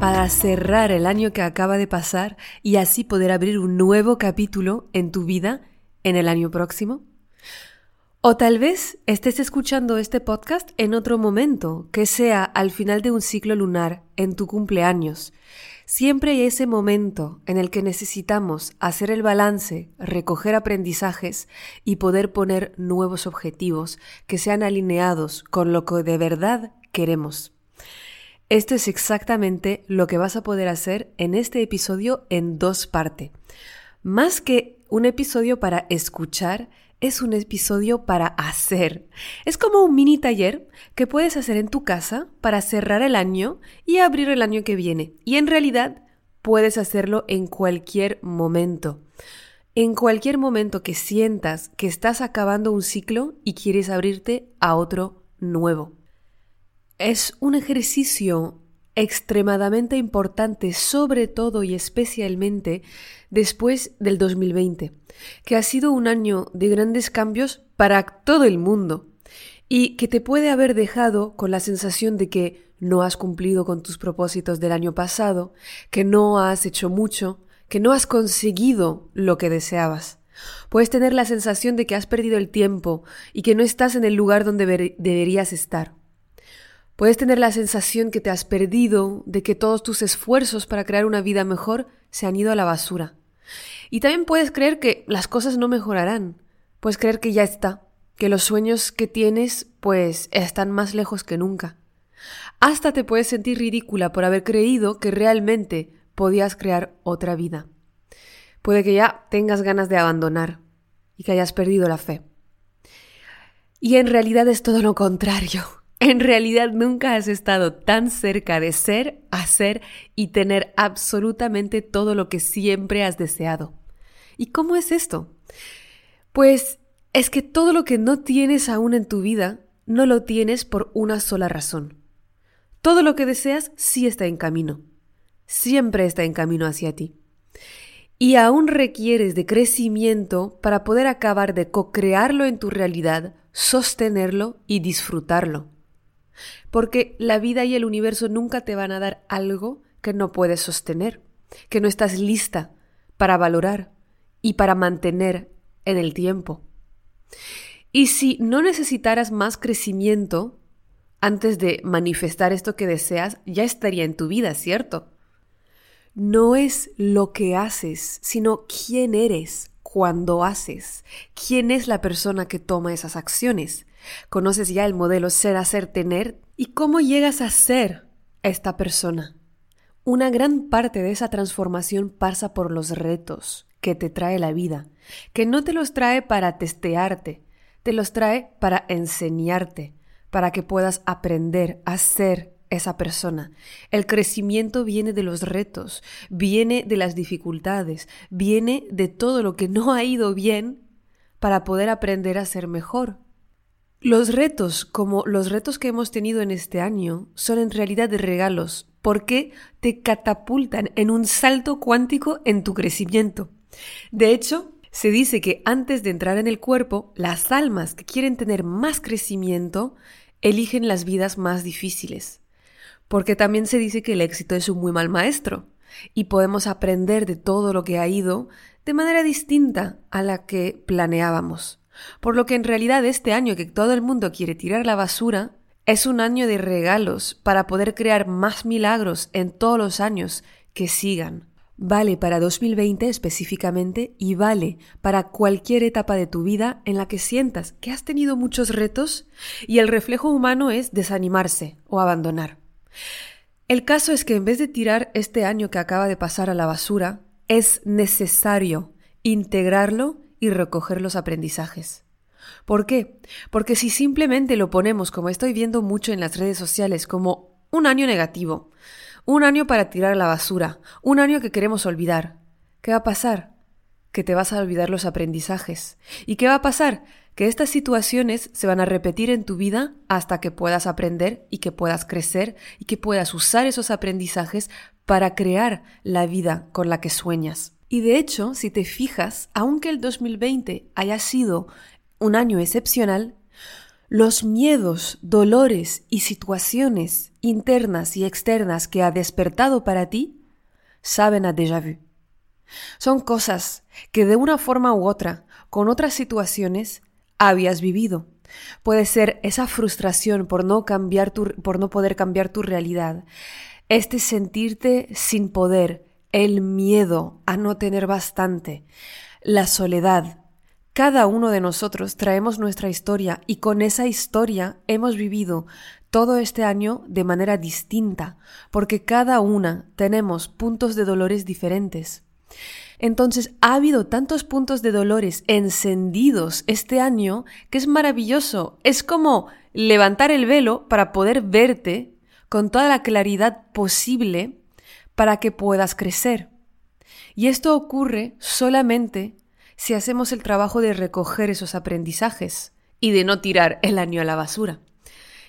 para cerrar el año que acaba de pasar y así poder abrir un nuevo capítulo en tu vida en el año próximo? O tal vez estés escuchando este podcast en otro momento, que sea al final de un ciclo lunar, en tu cumpleaños. Siempre hay ese momento en el que necesitamos hacer el balance, recoger aprendizajes y poder poner nuevos objetivos que sean alineados con lo que de verdad queremos. Esto es exactamente lo que vas a poder hacer en este episodio en dos partes. Más que un episodio para escuchar, es un episodio para hacer. Es como un mini taller que puedes hacer en tu casa para cerrar el año y abrir el año que viene. Y en realidad puedes hacerlo en cualquier momento. En cualquier momento que sientas que estás acabando un ciclo y quieres abrirte a otro nuevo. Es un ejercicio extremadamente importante, sobre todo y especialmente después del 2020, que ha sido un año de grandes cambios para todo el mundo y que te puede haber dejado con la sensación de que no has cumplido con tus propósitos del año pasado, que no has hecho mucho, que no has conseguido lo que deseabas. Puedes tener la sensación de que has perdido el tiempo y que no estás en el lugar donde deberías estar. Puedes tener la sensación que te has perdido, de que todos tus esfuerzos para crear una vida mejor se han ido a la basura. Y también puedes creer que las cosas no mejorarán. Puedes creer que ya está, que los sueños que tienes pues están más lejos que nunca. Hasta te puedes sentir ridícula por haber creído que realmente podías crear otra vida. Puede que ya tengas ganas de abandonar y que hayas perdido la fe. Y en realidad es todo lo contrario. En realidad nunca has estado tan cerca de ser, hacer y tener absolutamente todo lo que siempre has deseado. ¿Y cómo es esto? Pues es que todo lo que no tienes aún en tu vida, no lo tienes por una sola razón. Todo lo que deseas sí está en camino. Siempre está en camino hacia ti. Y aún requieres de crecimiento para poder acabar de co-crearlo en tu realidad, sostenerlo y disfrutarlo. Porque la vida y el universo nunca te van a dar algo que no puedes sostener, que no estás lista para valorar y para mantener en el tiempo. Y si no necesitaras más crecimiento antes de manifestar esto que deseas, ya estaría en tu vida, ¿cierto? No es lo que haces, sino quién eres cuando haces, quién es la persona que toma esas acciones. Conoces ya el modelo ser, hacer, tener y cómo llegas a ser esta persona. Una gran parte de esa transformación pasa por los retos que te trae la vida, que no te los trae para testearte, te los trae para enseñarte, para que puedas aprender a ser esa persona. El crecimiento viene de los retos, viene de las dificultades, viene de todo lo que no ha ido bien para poder aprender a ser mejor. Los retos, como los retos que hemos tenido en este año, son en realidad regalos porque te catapultan en un salto cuántico en tu crecimiento. De hecho, se dice que antes de entrar en el cuerpo, las almas que quieren tener más crecimiento eligen las vidas más difíciles. Porque también se dice que el éxito es un muy mal maestro y podemos aprender de todo lo que ha ido de manera distinta a la que planeábamos. Por lo que en realidad este año que todo el mundo quiere tirar la basura, es un año de regalos para poder crear más milagros en todos los años que sigan. Vale para 2020 específicamente y vale para cualquier etapa de tu vida en la que sientas que has tenido muchos retos y el reflejo humano es desanimarse o abandonar. El caso es que en vez de tirar este año que acaba de pasar a la basura, es necesario integrarlo y recoger los aprendizajes. ¿Por qué? Porque si simplemente lo ponemos, como estoy viendo mucho en las redes sociales, como un año negativo, un año para tirar la basura, un año que queremos olvidar, ¿qué va a pasar? que te vas a olvidar los aprendizajes. ¿Y qué va a pasar? Que estas situaciones se van a repetir en tu vida hasta que puedas aprender y que puedas crecer y que puedas usar esos aprendizajes para crear la vida con la que sueñas. Y de hecho, si te fijas, aunque el 2020 haya sido un año excepcional, los miedos, dolores y situaciones internas y externas que ha despertado para ti saben a déjà vu. Son cosas que de una forma u otra, con otras situaciones, habías vivido. Puede ser esa frustración por no cambiar tu, por no poder cambiar tu realidad, este sentirte sin poder, el miedo a no tener bastante, la soledad. Cada uno de nosotros traemos nuestra historia y con esa historia hemos vivido todo este año de manera distinta, porque cada una tenemos puntos de dolores diferentes. Entonces ha habido tantos puntos de dolores encendidos este año que es maravilloso. Es como levantar el velo para poder verte con toda la claridad posible para que puedas crecer. Y esto ocurre solamente si hacemos el trabajo de recoger esos aprendizajes y de no tirar el año a la basura.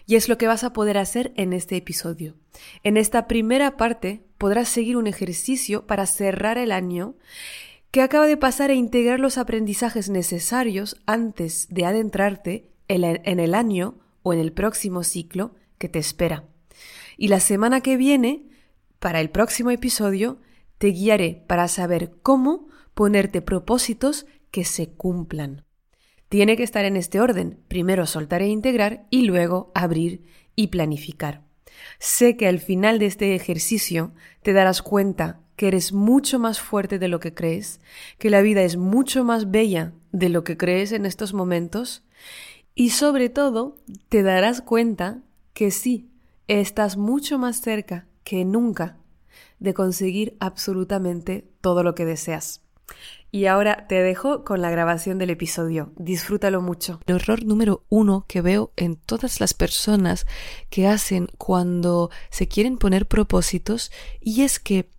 Y es lo que vas a poder hacer en este episodio. En esta primera parte podrás seguir un ejercicio para cerrar el año que acaba de pasar a integrar los aprendizajes necesarios antes de adentrarte en el año o en el próximo ciclo que te espera. Y la semana que viene, para el próximo episodio, te guiaré para saber cómo ponerte propósitos que se cumplan. Tiene que estar en este orden. Primero soltar e integrar y luego abrir y planificar. Sé que al final de este ejercicio te darás cuenta que eres mucho más fuerte de lo que crees, que la vida es mucho más bella de lo que crees en estos momentos y sobre todo te darás cuenta que sí, estás mucho más cerca que nunca de conseguir absolutamente todo lo que deseas. Y ahora te dejo con la grabación del episodio. Disfrútalo mucho. El error número uno que veo en todas las personas que hacen cuando se quieren poner propósitos y es que,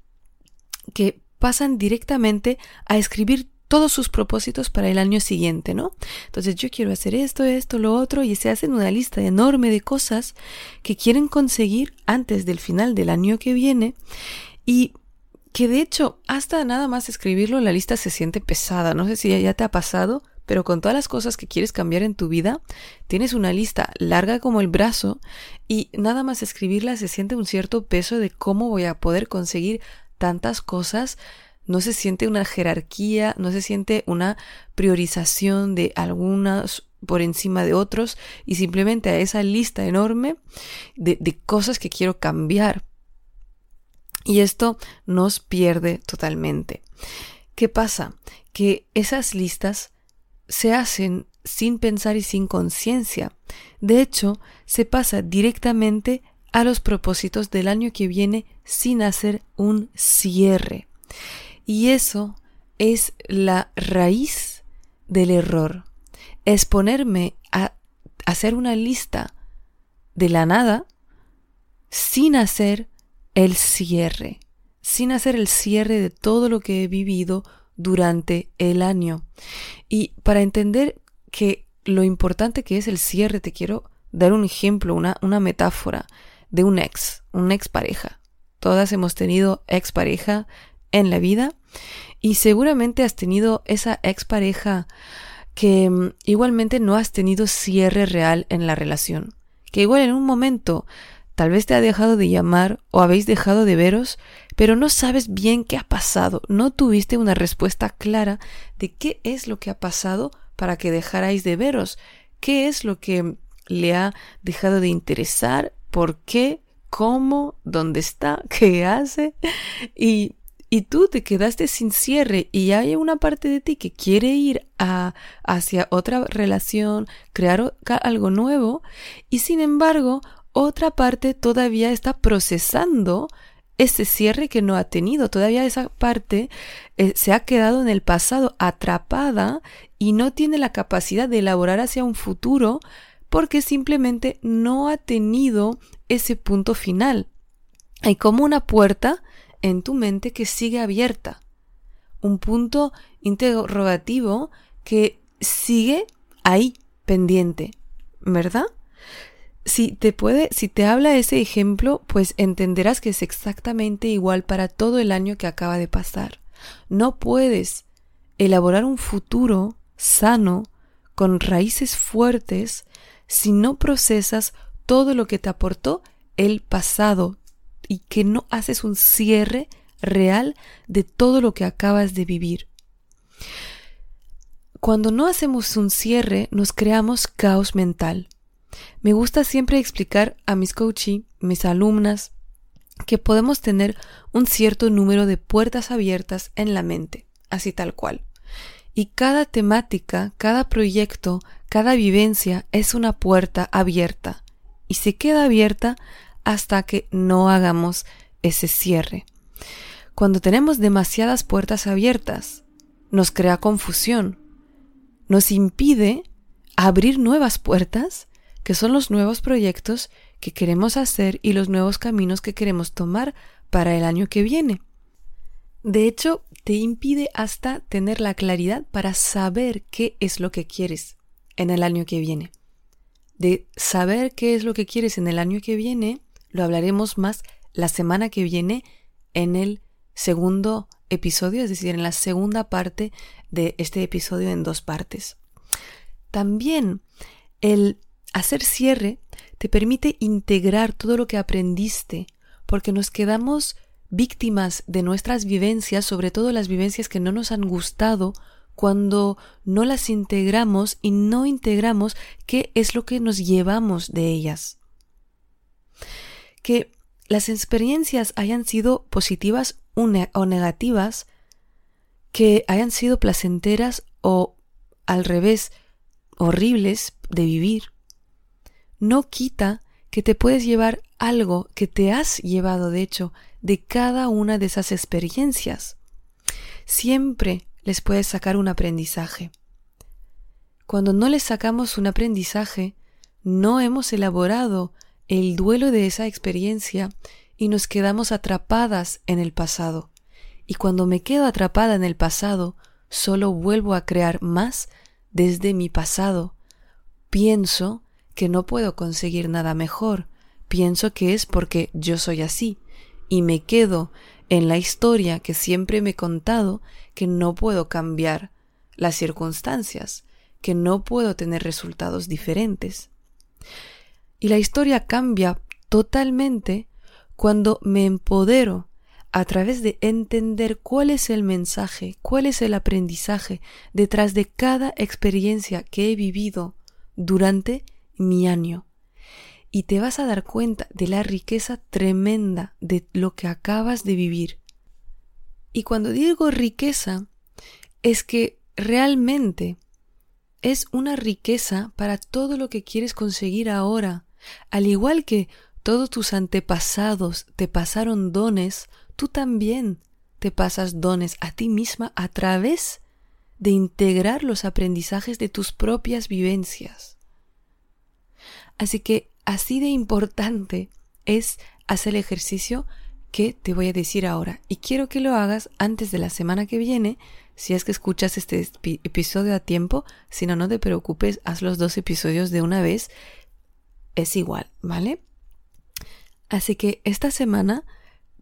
que pasan directamente a escribir todos sus propósitos para el año siguiente, ¿no? Entonces yo quiero hacer esto, esto, lo otro, y se hacen una lista enorme de cosas que quieren conseguir antes del final del año que viene y que de hecho hasta nada más escribirlo la lista se siente pesada. No sé si ya te ha pasado, pero con todas las cosas que quieres cambiar en tu vida, tienes una lista larga como el brazo y nada más escribirla se siente un cierto peso de cómo voy a poder conseguir tantas cosas. No se siente una jerarquía, no se siente una priorización de algunas por encima de otros y simplemente a esa lista enorme de, cosas que quiero cambiar y esto nos pierde totalmente. ¿Qué pasa? Que esas listas se hacen sin pensar y sin conciencia. De hecho, se pasa directamente a los propósitos del año que viene sin hacer un cierre. Y eso es la raíz del error. Es ponerme a hacer una lista de la nada sin hacer el cierre, sin hacer el cierre de todo lo que he vivido durante el año. Y para entender que lo importante que es el cierre, te quiero dar un ejemplo, una, una metáfora de un ex, una expareja. Todas hemos tenido expareja en la vida y seguramente has tenido esa expareja que mm, igualmente no has tenido cierre real en la relación. Que igual en un momento Tal vez te ha dejado de llamar o habéis dejado de veros, pero no sabes bien qué ha pasado, no tuviste una respuesta clara de qué es lo que ha pasado para que dejarais de veros, qué es lo que le ha dejado de interesar, por qué, cómo, dónde está, qué hace y y tú te quedaste sin cierre y hay una parte de ti que quiere ir a, hacia otra relación, crear algo nuevo y sin embargo otra parte todavía está procesando ese cierre que no ha tenido. Todavía esa parte eh, se ha quedado en el pasado atrapada y no tiene la capacidad de elaborar hacia un futuro porque simplemente no ha tenido ese punto final. Hay como una puerta en tu mente que sigue abierta. un punto interrogativo que sigue ahí, pendiente, ¿verdad? Si te puede, si te habla ese ejemplo, pues entenderás que es exactamente igual para todo el año que acaba de pasar. No puedes elaborar un futuro sano, con raíces fuertes, si no procesas todo lo que te aportó el pasado y que no haces un cierre real de todo lo que acabas de vivir. Cuando no hacemos un cierre, nos creamos caos mental. Me gusta siempre explicar a mis coaches, mis alumnas, que podemos tener un cierto número de puertas abiertas en la mente, así tal cual. Y cada temática, cada proyecto, cada vivencia es una puerta abierta y se queda abierta hasta que no hagamos ese cierre. Cuando tenemos demasiadas puertas abiertas, nos crea confusión, nos impide abrir nuevas puertas, que son los nuevos proyectos que queremos hacer y los nuevos caminos que queremos tomar para el año que viene. De hecho, te impide hasta tener la claridad para saber qué es lo que quieres en el año que viene. De saber qué es lo que quieres en el año que viene, lo hablaremos más la semana que viene en el segundo episodio, es decir, en la segunda parte de este episodio en dos partes. También el hacer cierre te permite integrar todo lo que aprendiste, porque nos quedamos víctimas de nuestras vivencias, sobre todo las vivencias que no nos han gustado, cuando no las integramos y no integramos qué es lo que nos llevamos de ellas. Que las experiencias hayan sido positivas o negativas, que hayan sido placenteras o al revés, horribles de vivir, no quita que te puedes llevar algo que te has llevado, de hecho, de cada una de esas experiencias. Siempre les puedes sacar un aprendizaje. Cuando no les sacamos un aprendizaje, no hemos elaborado el duelo de esa experiencia y nos quedamos atrapadas en el pasado. Y cuando me quedo atrapada en el pasado, solo vuelvo a crear más desde mi pasado. Pienso que no puedo conseguir nada mejor, pienso que es porque yo soy así, y me quedo en la historia que siempre me he contado que no puedo cambiar las circunstancias, que no puedo tener resultados diferentes. Y la historia cambia totalmente cuando me empodero a través de entender cuál es el mensaje, cuál es el aprendizaje detrás de cada experiencia que he vivido durante mi año y te vas a dar cuenta de la riqueza tremenda de lo que acabas de vivir. Y cuando digo riqueza, es que realmente es una riqueza para todo lo que quieres conseguir ahora. Al igual que todos tus antepasados te pasaron dones, tú también te pasas dones a ti misma a través de integrar los aprendizajes de tus propias vivencias. Así que así de importante es hacer el ejercicio que te voy a decir ahora. Y quiero que lo hagas antes de la semana que viene, si es que escuchas este episodio a tiempo. Si no, no te preocupes, haz los dos episodios de una vez. Es igual, ¿vale? Así que esta semana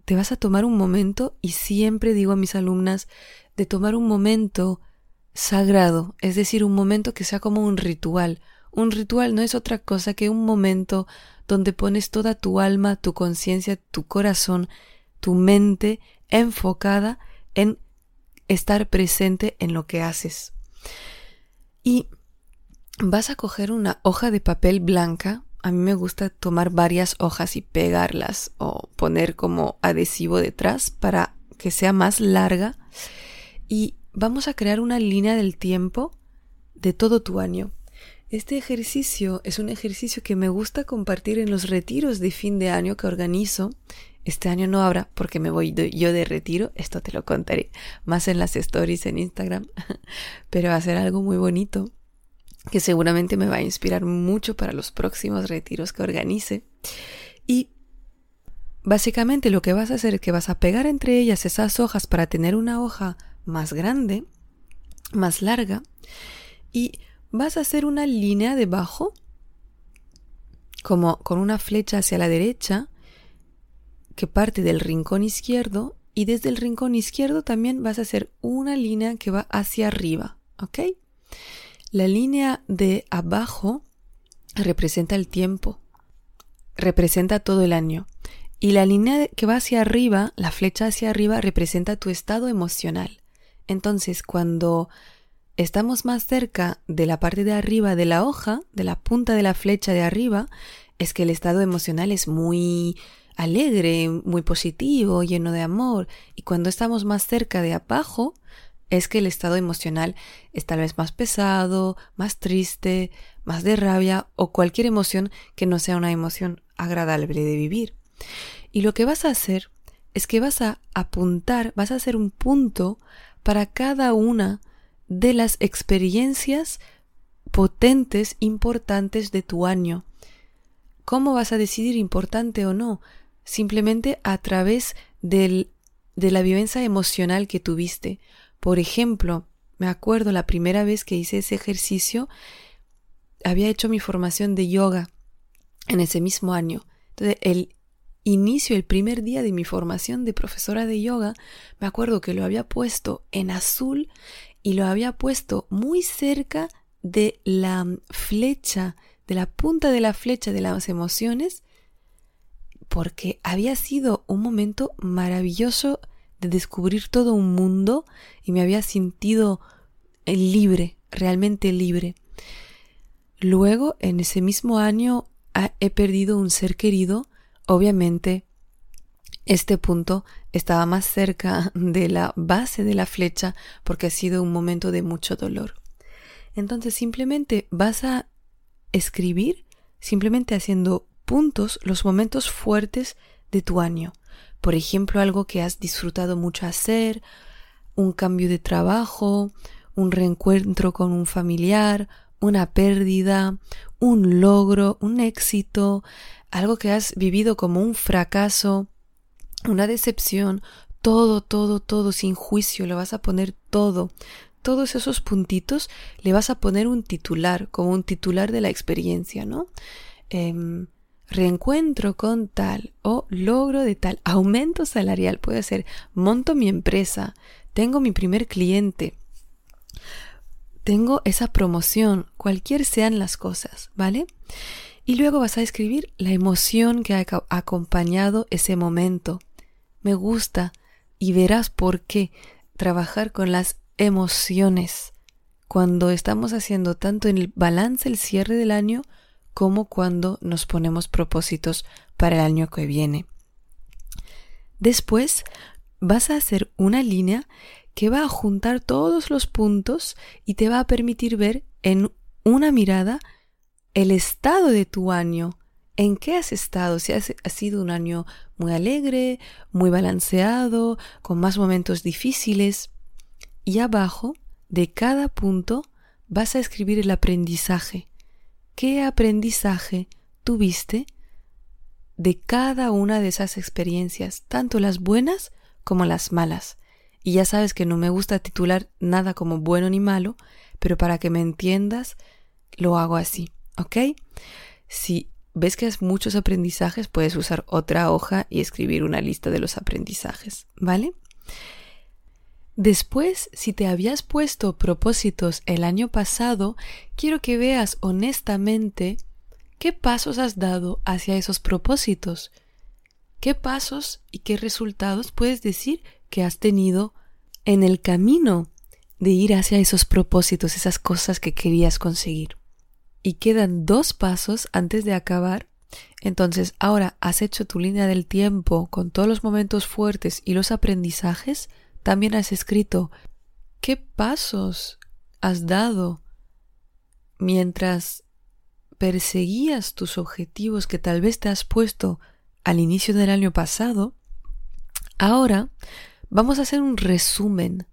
te vas a tomar un momento y siempre digo a mis alumnas de tomar un momento sagrado, es decir, un momento que sea como un ritual, un ritual no es otra cosa que un momento donde pones toda tu alma, tu conciencia, tu corazón, tu mente enfocada en estar presente en lo que haces. Y vas a coger una hoja de papel blanca. A mí me gusta tomar varias hojas y pegarlas o poner como adhesivo detrás para que sea más larga. Y vamos a crear una línea del tiempo de todo tu año. Este ejercicio es un ejercicio que me gusta compartir en los retiros de fin de año que organizo. Este año no habrá porque me voy yo de retiro, esto te lo contaré más en las stories en Instagram, pero a ser algo muy bonito que seguramente me va a inspirar mucho para los próximos retiros que organice. Y básicamente lo que vas a hacer es que vas a pegar entre ellas esas hojas para tener una hoja más grande, más larga, y vas a hacer una línea debajo, como con una flecha hacia la derecha, que parte del rincón izquierdo, y desde el rincón izquierdo también vas a hacer una línea que va hacia arriba, ¿ok? La línea de abajo representa el tiempo, representa todo el año. Y la línea que va hacia arriba, la flecha hacia arriba, representa tu estado emocional. Entonces, cuando estamos más cerca de la parte de arriba de la hoja, de la punta de la flecha de arriba, es que el estado emocional es muy alegre, muy positivo, lleno de amor. Y cuando estamos más cerca de abajo, es que el estado emocional es tal vez más pesado, más triste, más de rabia o cualquier emoción que no sea una emoción agradable de vivir. Y lo que vas a hacer es que vas a apuntar, vas a hacer un punto para cada una de las experiencias potentes, importantes de tu año. ¿Cómo vas a decidir importante o no? Simplemente a través del, de la vivencia emocional que tuviste. Por ejemplo, me acuerdo la primera vez que hice ese ejercicio, había hecho mi formación de yoga en ese mismo año. Entonces, el inicio, el primer día de mi formación de profesora de yoga, me acuerdo que lo había puesto en azul y lo había puesto muy cerca de la flecha, de la punta de la flecha de las emociones, porque había sido un momento maravilloso de descubrir todo un mundo y me había sentido libre, realmente libre. Luego, en ese mismo año, he perdido un ser querido, obviamente este punto estaba más cerca de la base de la flecha porque ha sido un momento de mucho dolor. Entonces simplemente vas a escribir, simplemente haciendo puntos, los momentos fuertes de tu año. Por ejemplo, algo que has disfrutado mucho hacer, un cambio de trabajo, un reencuentro con un familiar, una pérdida, un logro, un éxito, algo que has vivido como un fracaso, una decepción, todo, todo, todo sin juicio, le vas a poner todo. Todos esos puntitos le vas a poner un titular, como un titular de la experiencia, ¿no? Em, reencuentro con tal o logro de tal, aumento salarial, puede ser, monto mi empresa, tengo mi primer cliente, tengo esa promoción, cualquier sean las cosas, ¿vale? Y luego vas a escribir la emoción que ha acompañado ese momento. Me gusta y verás por qué trabajar con las emociones cuando estamos haciendo tanto en el balance, el cierre del año, como cuando nos ponemos propósitos para el año que viene. Después vas a hacer una línea que va a juntar todos los puntos y te va a permitir ver en una mirada el estado de tu año. ¿En qué has estado? Si has, ha sido un año muy alegre, muy balanceado, con más momentos difíciles. Y abajo de cada punto vas a escribir el aprendizaje. ¿Qué aprendizaje tuviste de cada una de esas experiencias, tanto las buenas como las malas? Y ya sabes que no me gusta titular nada como bueno ni malo, pero para que me entiendas, lo hago así, ¿ok? Si ves que has muchos aprendizajes, puedes usar otra hoja y escribir una lista de los aprendizajes, ¿vale? Después, si te habías puesto propósitos el año pasado, quiero que veas honestamente qué pasos has dado hacia esos propósitos. ¿Qué pasos y qué resultados puedes decir que has tenido en el camino de ir hacia esos propósitos, esas cosas que querías conseguir. Y quedan dos pasos antes de acabar. Entonces, ahora has hecho tu línea del tiempo con todos los momentos fuertes y los aprendizajes. También has escrito qué pasos has dado mientras perseguías tus objetivos que tal vez te has puesto al inicio del año pasado. Ahora Vamos a hacer un resumen.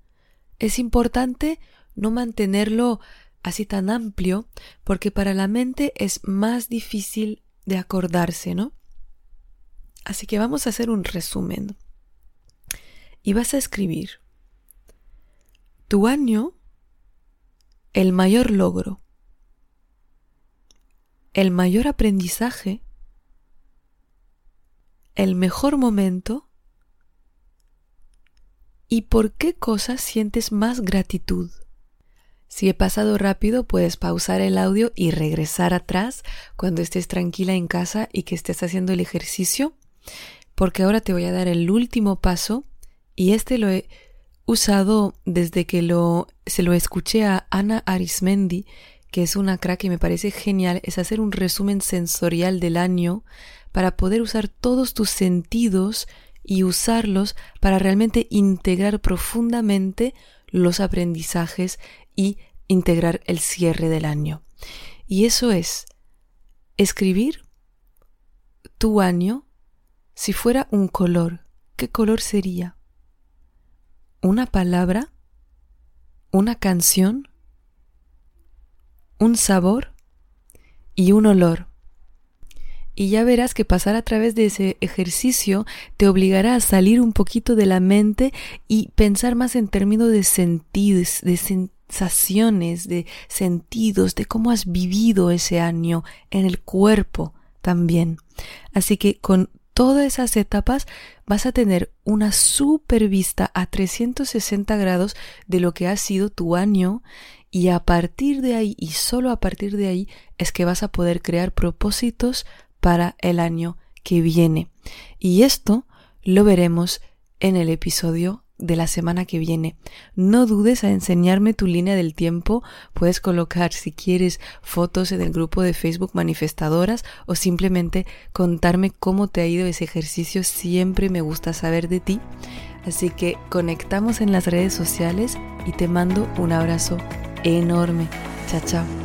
Es importante no mantenerlo así tan amplio porque para la mente es más difícil de acordarse, ¿no? Así que vamos a hacer un resumen. Y vas a escribir Tu año, el mayor logro, el mayor aprendizaje, el mejor momento y por qué cosas sientes más gratitud. Si he pasado rápido, puedes pausar el audio y regresar atrás cuando estés tranquila en casa y que estés haciendo el ejercicio, porque ahora te voy a dar el último paso y este lo he usado desde que se lo escuché a Ana Arismendi, que es una crack y me parece genial, es hacer un resumen sensorial del año para poder usar todos tus sentidos y usarlos para realmente integrar profundamente los aprendizajes y integrar el cierre del año. Y eso es escribir tu año si fuera un color. ¿Qué color sería? ¿Una palabra? ¿Una canción? ¿Un sabor? Y un olor. Y ya verás que pasar a través de ese ejercicio te obligará a salir un poquito de la mente y pensar más en términos de sentidos, de sensaciones, de sentidos, de cómo has vivido ese año en el cuerpo también. Así que con todas esas etapas vas a tener una super vista a 360 grados de lo que ha sido tu año y a partir de ahí y solo a partir de ahí es que vas a poder crear propósitos para el año que viene. Y esto lo veremos en el episodio de la semana que viene. No dudes a enseñarme tu línea del tiempo. Puedes colocar, si quieres, fotos en el grupo de Facebook Manifestadoras o simplemente contarme cómo te ha ido ese ejercicio. Siempre me gusta saber de ti. Así que conectamos en las redes sociales y te mando un abrazo enorme. Chao, chao.